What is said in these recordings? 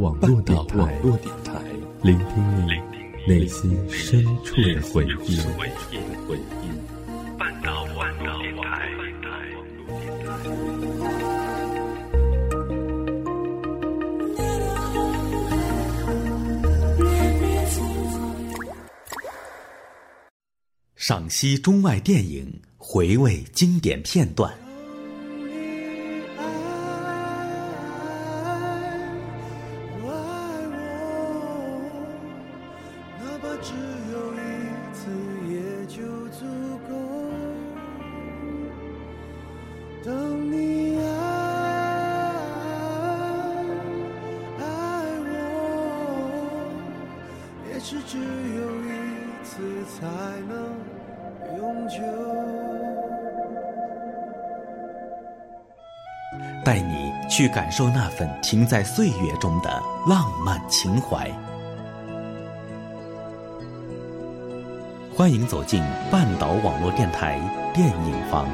网络电台，聆听你内心深处的回忆。半岛网络电台。赏析中外电影，回味经典片段。只有一次，也就足够。等你爱爱我，也是只有一次才能永久。带你去感受那份停在岁月中的浪漫情怀。欢迎走进半岛网络电台电影房。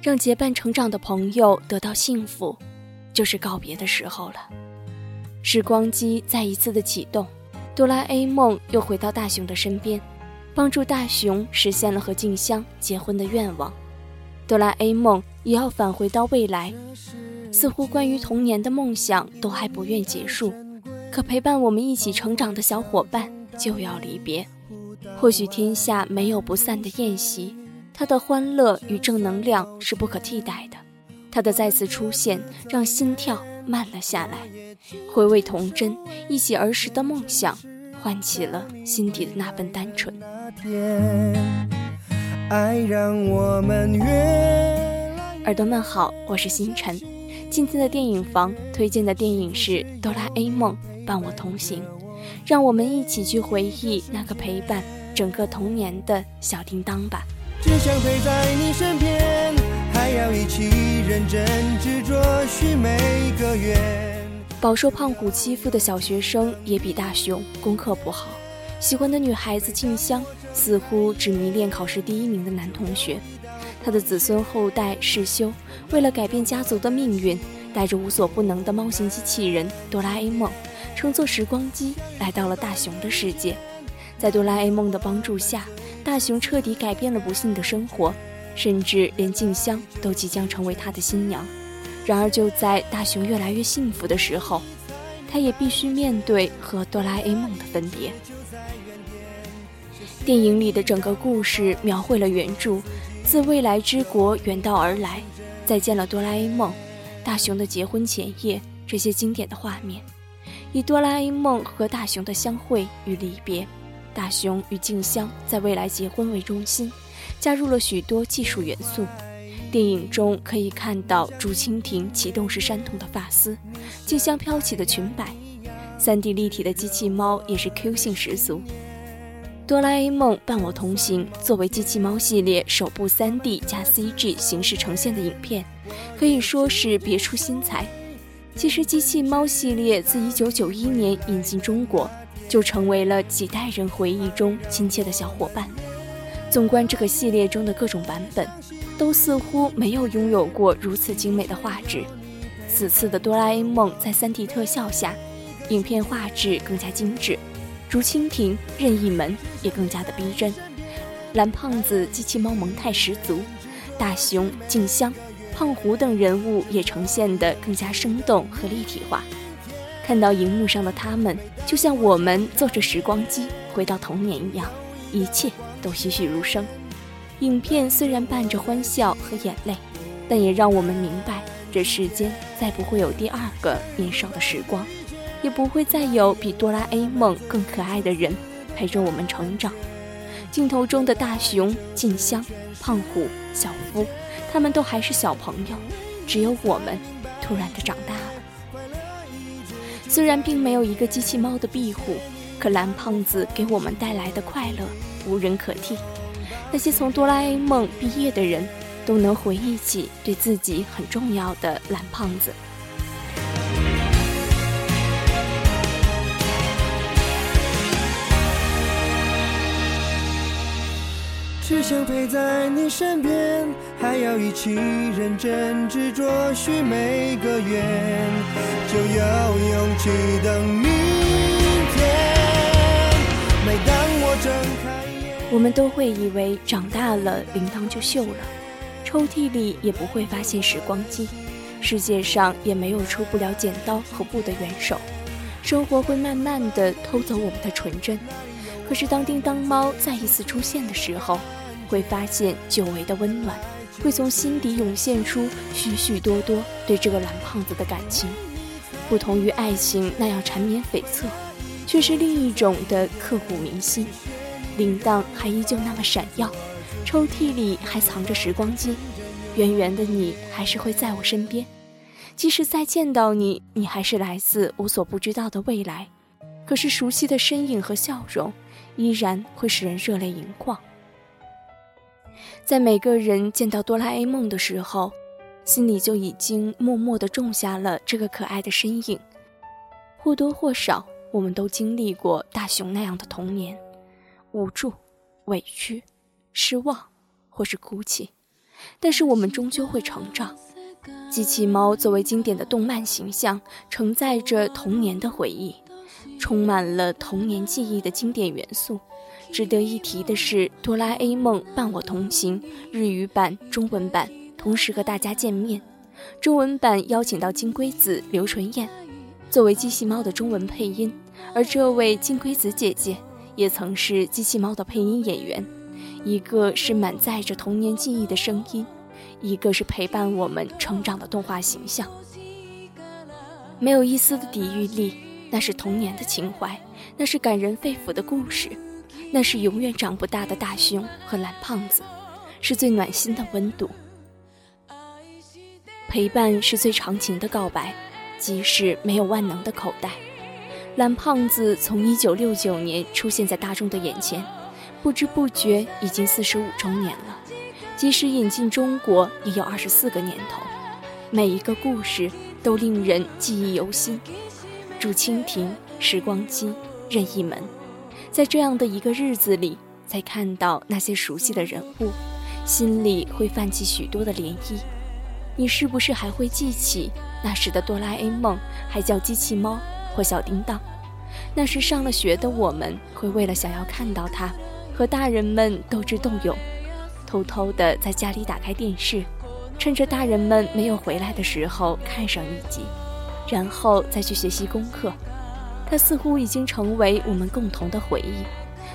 让结伴成长的朋友得到幸福。就是告别的时候了，时光机再一次的启动，哆啦 A 梦又回到大雄的身边，帮助大雄实现了和静香结婚的愿望。哆啦 A 梦也要返回到未来，似乎关于童年的梦想都还不愿结束，可陪伴我们一起成长的小伙伴就要离别。或许天下没有不散的宴席，他的欢乐与正能量是不可替代的。他的再次出现让心跳慢了下来，回味童真，忆起儿时的梦想，唤起了心底的那份单纯。耳朵们好，我是星辰。今天的电影房推荐的电影是《哆啦 A 梦伴我同行》，让我们一起去回忆那个陪伴整个童年的小叮当吧。只想陪在你身边，还要一起认真执着许每个愿。饱受胖虎欺负的小学生也比大雄功课不好，喜欢的女孩子静香似乎只迷恋考试第一名的男同学。他的子孙后代世修为了改变家族的命运，带着无所不能的猫型机器人哆啦 A 梦，乘坐时光机来到了大雄的世界。在哆啦 A 梦的帮助下。大雄彻底改变了不幸的生活，甚至连静香都即将成为他的新娘。然而，就在大雄越来越幸福的时候，他也必须面对和哆啦 A 梦的分别。电影里的整个故事描绘了原著自未来之国远道而来，再见了哆啦 A 梦，大雄的结婚前夜这些经典的画面，以哆啦 A 梦和大雄的相会与离别。大雄与静香在未来结婚为中心，加入了许多技术元素。电影中可以看到竹蜻蜓启动时扇动的发丝，静香飘起的裙摆，3D 立体的机器猫也是 Q 性十足。哆啦 A 梦伴我同行作为机器猫系列首部 3D 加 CG 形式呈现的影片，可以说是别出心裁。其实机器猫系列自1991年引进中国。就成为了几代人回忆中亲切的小伙伴。纵观这个系列中的各种版本，都似乎没有拥有过如此精美的画质。此次的哆啦 A 梦在 3D 特效下，影片画质更加精致，竹蜻蜓、任意门也更加的逼真，蓝胖子、机器猫萌态十足，大雄、静香、胖虎等人物也呈现得更加生动和立体化。看到荧幕上的他们，就像我们坐着时光机回到童年一样，一切都栩栩如生。影片虽然伴着欢笑和眼泪，但也让我们明白，这世间再不会有第二个年少的时光，也不会再有比哆啦 A 梦更可爱的人陪着我们成长。镜头中的大雄、静香、胖虎、小夫，他们都还是小朋友，只有我们突然的长大了。虽然并没有一个机器猫的庇护，可蓝胖子给我们带来的快乐无人可替。那些从哆啦 a 梦毕业的人，都能回忆起对自己很重要的蓝胖子。只想陪在你身边，还要一起认真执着，许每个愿，就要勇气等明天。每当我睁开。我们都会以为长大了铃铛就锈了，抽屉里也不会发现时光机，世界上也没有出不了剪刀和布的援手，生活会慢慢的偷走我们的纯真。可是当叮当猫再一次出现的时候，会发现久违的温暖，会从心底涌现出许许多多对这个蓝胖子的感情。不同于爱情那样缠绵悱恻，却是另一种的刻骨铭心。铃铛还依旧那么闪耀，抽屉里还藏着时光机，圆圆的你还是会在我身边。即使再见到你，你还是来自我所不知道的未来。可是熟悉的身影和笑容。依然会使人热泪盈眶。在每个人见到哆啦 A 梦的时候，心里就已经默默地种下了这个可爱的身影。或多或少，我们都经历过大雄那样的童年，无助、委屈、失望，或是哭泣。但是我们终究会成长。机器猫作为经典的动漫形象，承载着童年的回忆。充满了童年记忆的经典元素。值得一提的是，《哆啦 A 梦伴我同行》日语版、中文版同时和大家见面。中文版邀请到金龟子刘纯燕作为机器猫的中文配音，而这位金龟子姐姐也曾是机器猫的配音演员。一个是满载着童年记忆的声音，一个是陪伴我们成长的动画形象，没有一丝的抵御力。那是童年的情怀，那是感人肺腑的故事，那是永远长不大的大熊和蓝胖子，是最暖心的温度。陪伴是最长情的告白，即使没有万能的口袋。蓝胖子从一九六九年出现在大众的眼前，不知不觉已经四十五周年了。即使引进中国，也有二十四个年头。每一个故事都令人记忆犹新。祝蜻蜓，时光机，任意门，在这样的一个日子里，再看到那些熟悉的人物，心里会泛起许多的涟漪。你是不是还会记起那时的哆啦 A 梦，还叫机器猫或小叮当？那时上了学的我们，会为了想要看到它，和大人们斗智斗勇，偷偷的在家里打开电视，趁着大人们没有回来的时候看上一集。然后再去学习功课，它似乎已经成为我们共同的回忆，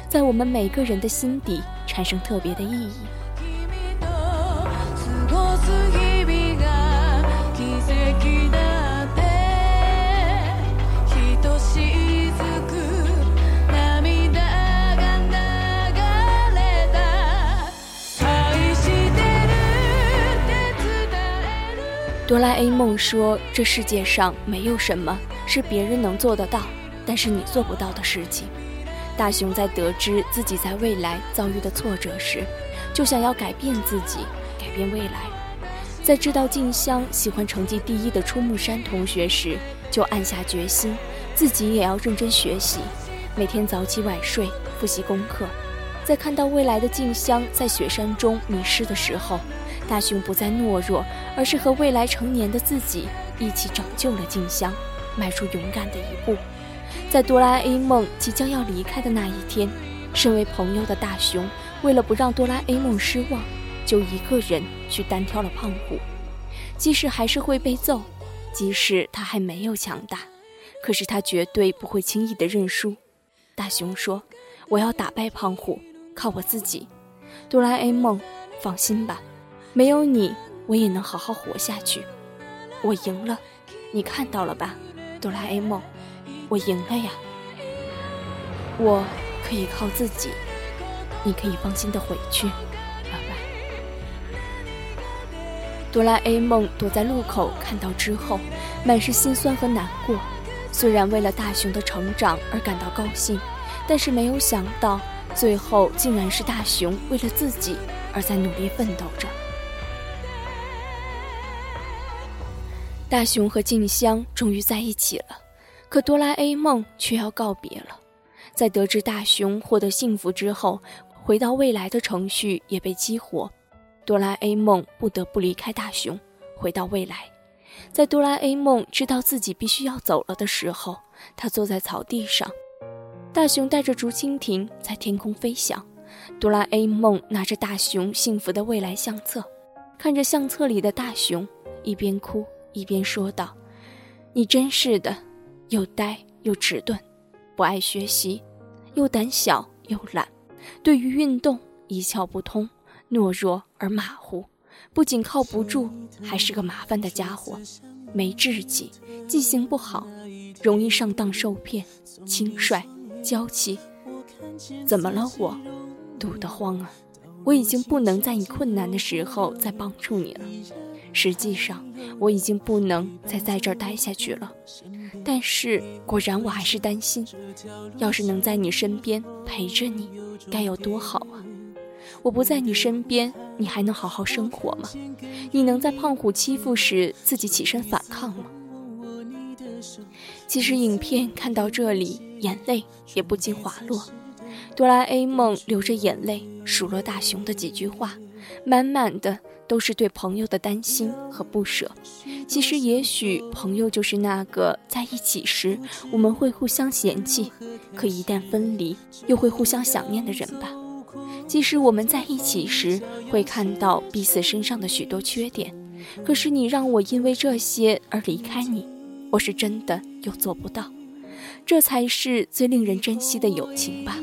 在我们每个人的心底产生特别的意义。哆啦 A 梦说：“这世界上没有什么是别人能做得到，但是你做不到的事情。”大雄在得知自己在未来遭遇的挫折时，就想要改变自己，改变未来。在知道静香喜欢成绩第一的出木山同学时，就暗下决心，自己也要认真学习，每天早起晚睡，复习功课。在看到未来的静香在雪山中迷失的时候，大雄不再懦弱，而是和未来成年的自己一起拯救了静香，迈出勇敢的一步。在哆啦 A 梦即将要离开的那一天，身为朋友的大雄，为了不让哆啦 A 梦失望，就一个人去单挑了胖虎。即使还是会被揍，即使他还没有强大，可是他绝对不会轻易的认输。大雄说：“我要打败胖虎，靠我自己。”哆啦 A 梦，放心吧。没有你，我也能好好活下去。我赢了，你看到了吧，哆啦 A 梦，我赢了呀！我可以靠自己，你可以放心的回去，拜拜。哆啦 A 梦躲在路口看到之后，满是心酸和难过。虽然为了大雄的成长而感到高兴，但是没有想到，最后竟然是大雄为了自己而在努力奋斗着。大雄和静香终于在一起了，可哆啦 A 梦却要告别了。在得知大雄获得幸福之后，回到未来的程序也被激活，哆啦 A 梦不得不离开大雄，回到未来。在哆啦 A 梦知道自己必须要走了的时候，他坐在草地上，大雄带着竹蜻蜓在天空飞翔。哆啦 A 梦拿着大雄幸福的未来相册，看着相册里的大雄，一边哭一边说道：“你真是的，又呆又迟钝，不爱学习，又胆小又懒，对于运动一窍不通，懦弱而马虎。”不仅靠不住，还是个麻烦的家伙，没志气，记性不好，容易上当受骗，轻率娇气。怎么了我？堵得慌啊！我已经不能在你困难的时候再帮助你了。实际上，我已经不能再在这儿待下去了。但是，果然我还是担心，要是能在你身边陪着你，该有多好啊！我不在你身边，你还能好好生活吗？你能在胖虎欺负时自己起身反抗吗？其实影片看到这里，眼泪也不禁滑落。哆啦 A 梦流着眼泪数落大雄的几句话，满满的都是对朋友的担心和不舍。其实，也许朋友就是那个在一起时我们会互相嫌弃，可一旦分离又会互相想念的人吧。即使我们在一起时会看到彼此身上的许多缺点，可是你让我因为这些而离开你，我是真的又做不到。这才是最令人珍惜的友情吧。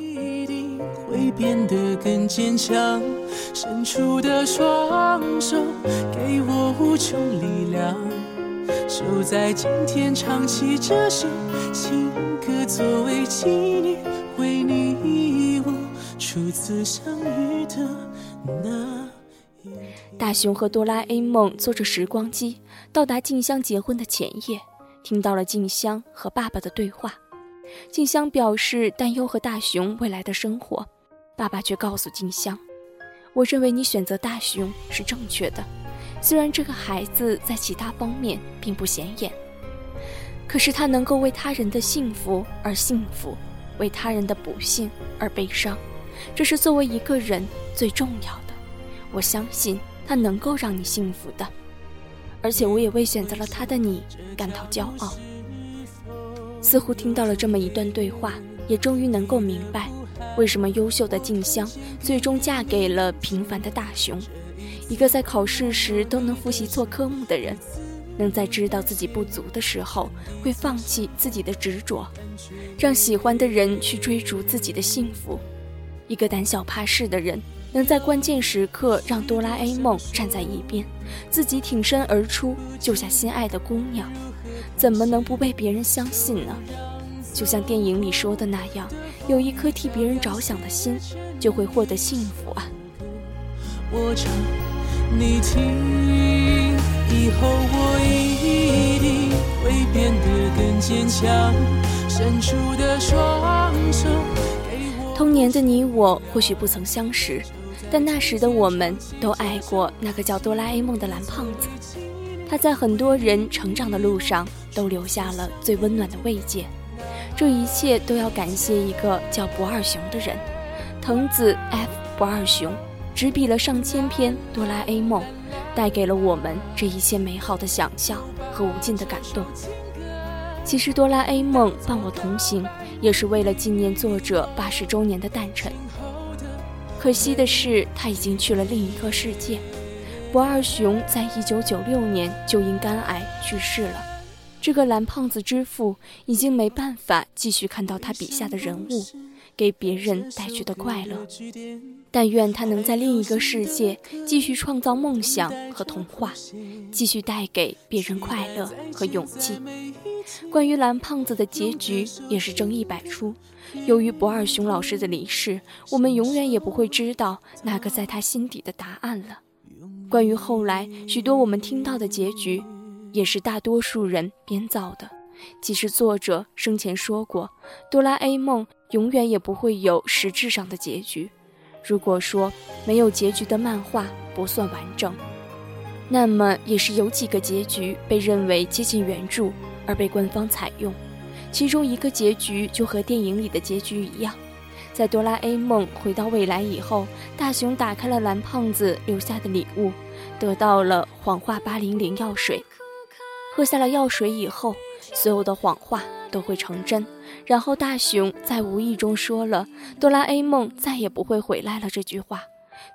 会变得更坚强，伸出的双手给我无穷力量，就在今天唱起这首情歌作为纪念，为你我。初次相遇的那大雄和哆啦 A 梦坐着时光机到达静香结婚的前夜，听到了静香和爸爸的对话。静香表示担忧和大雄未来的生活，爸爸却告诉静香：“我认为你选择大雄是正确的，虽然这个孩子在其他方面并不显眼，可是他能够为他人的幸福而幸福，为他人的不幸而悲伤。”这是作为一个人最重要的，我相信他能够让你幸福的，而且我也为选择了他的你感到骄傲。似乎听到了这么一段对话，也终于能够明白，为什么优秀的静香最终嫁给了平凡的大雄，一个在考试时都能复习错科目的人，能在知道自己不足的时候会放弃自己的执着，让喜欢的人去追逐自己的幸福。一个胆小怕事的人，能在关键时刻让哆啦 A 梦站在一边，自己挺身而出救下心爱的姑娘，怎么能不被别人相信呢？就像电影里说的那样，有一颗替别人着想的心，就会获得幸福啊！我唱，你听，以后我一定会变得更坚强，伸出的双手。童年的你我或许不曾相识，但那时的我们都爱过那个叫哆啦 A 梦的蓝胖子。他在很多人成长的路上都留下了最温暖的慰藉。这一切都要感谢一个叫不二雄的人，藤子 F 不二雄，执笔了上千篇哆啦 A 梦，带给了我们这一切美好的想象和无尽的感动。其实哆啦 A 梦伴我同行。也是为了纪念作者八十周年的诞辰。可惜的是，他已经去了另一个世界。不二雄在一九九六年就因肝癌去世了。这个蓝胖子之父已经没办法继续看到他笔下的人物给别人带去的快乐。但愿他能在另一个世界继续创造梦想和童话，继续带给别人快乐和勇气。关于蓝胖子的结局也是争议百出。由于不二雄老师的离世，我们永远也不会知道那个在他心底的答案了。关于后来许多我们听到的结局，也是大多数人编造的。其实作者生前说过，哆啦 A 梦永远也不会有实质上的结局。如果说没有结局的漫画不算完整，那么也是有几个结局被认为接近原著。而被官方采用，其中一个结局就和电影里的结局一样，在哆啦 A 梦回到未来以后，大雄打开了蓝胖子留下的礼物，得到了谎话八零零药水。喝下了药水以后，所有的谎话都会成真。然后大雄在无意中说了“哆啦 A 梦再也不会回来了”这句话，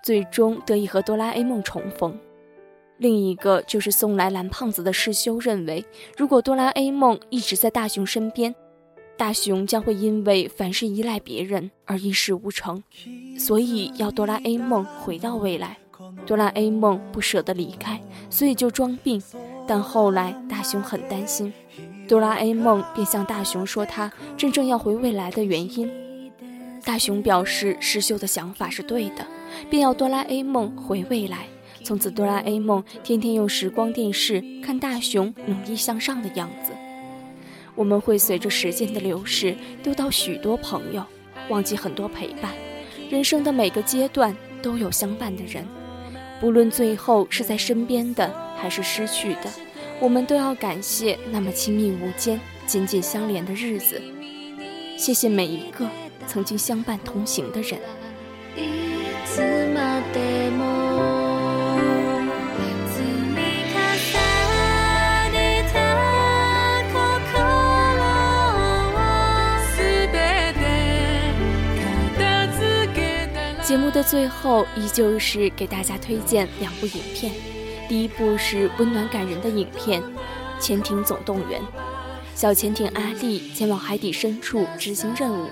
最终得以和哆啦 A 梦重逢。另一个就是送来蓝胖子的师修认为，如果哆啦 A 梦一直在大雄身边，大雄将会因为凡事依赖别人而一事无成，所以要哆啦 A 梦回到未来。哆啦 A 梦不舍得离开，所以就装病。但后来大雄很担心，哆啦 A 梦便向大雄说他真正要回未来的原因。大雄表示师秀的想法是对的，便要哆啦 A 梦回未来。从此，哆啦 A 梦天天用时光电视看大雄努力向上的样子。我们会随着时间的流逝，丢到许多朋友，忘记很多陪伴。人生的每个阶段都有相伴的人，不论最后是在身边的还是失去的，我们都要感谢那么亲密无间、紧紧相连的日子。谢谢每一个曾经相伴同行的人。的最后，依旧是给大家推荐两部影片。第一部是温暖感人的影片《潜艇总动员》。小潜艇阿力前往海底深处执行任务，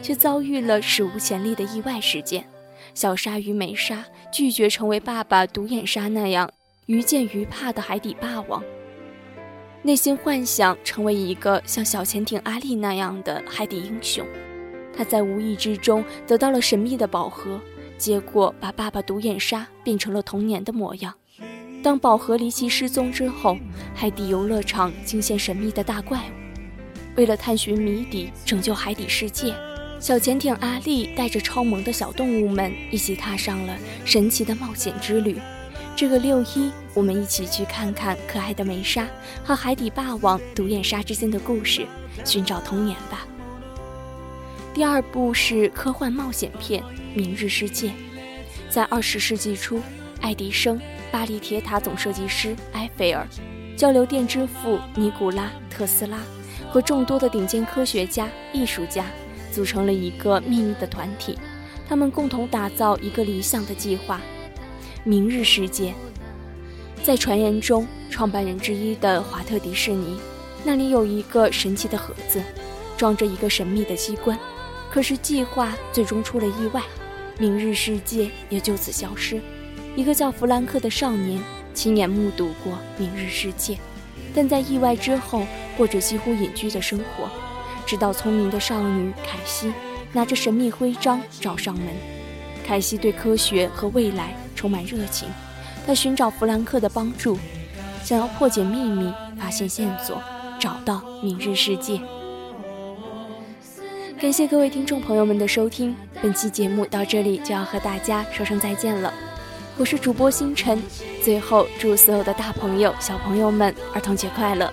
却遭遇了史无前例的意外事件。小鲨鱼美莎拒绝成为爸爸独眼鲨那样鱼见鱼怕的海底霸王，内心幻想成为一个像小潜艇阿力那样的海底英雄。他在无意之中得到了神秘的宝盒，结果把爸爸独眼鲨变成了童年的模样。当宝盒离奇失踪之后，海底游乐场惊现神秘的大怪物。为了探寻谜底，拯救海底世界，小潜艇阿力带着超萌的小动物们一起踏上了神奇的冒险之旅。这个六一，我们一起去看看可爱的梅莎和海底霸王独眼鲨之间的故事，寻找童年吧。第二部是科幻冒险片《明日世界》。在二十世纪初，爱迪生、巴黎铁塔总设计师埃菲尔、交流电之父尼古拉·特斯拉和众多的顶尖科学家、艺术家组成了一个秘密的团体。他们共同打造一个理想的计划——明日世界。在传言中，创办人之一的华特迪士尼那里有一个神奇的盒子，装着一个神秘的机关。可是计划最终出了意外，明日世界也就此消失。一个叫弗兰克的少年亲眼目睹过明日世界，但在意外之后过着几乎隐居的生活。直到聪明的少女凯西拿着神秘徽章找上门。凯西对科学和未来充满热情，她寻找弗兰克的帮助，想要破解秘密、发现线索、找到明日世界。感谢各位听众朋友们的收听，本期节目到这里就要和大家说声再见了。我是主播星辰，最后祝所有的大朋友、小朋友们儿童节快乐。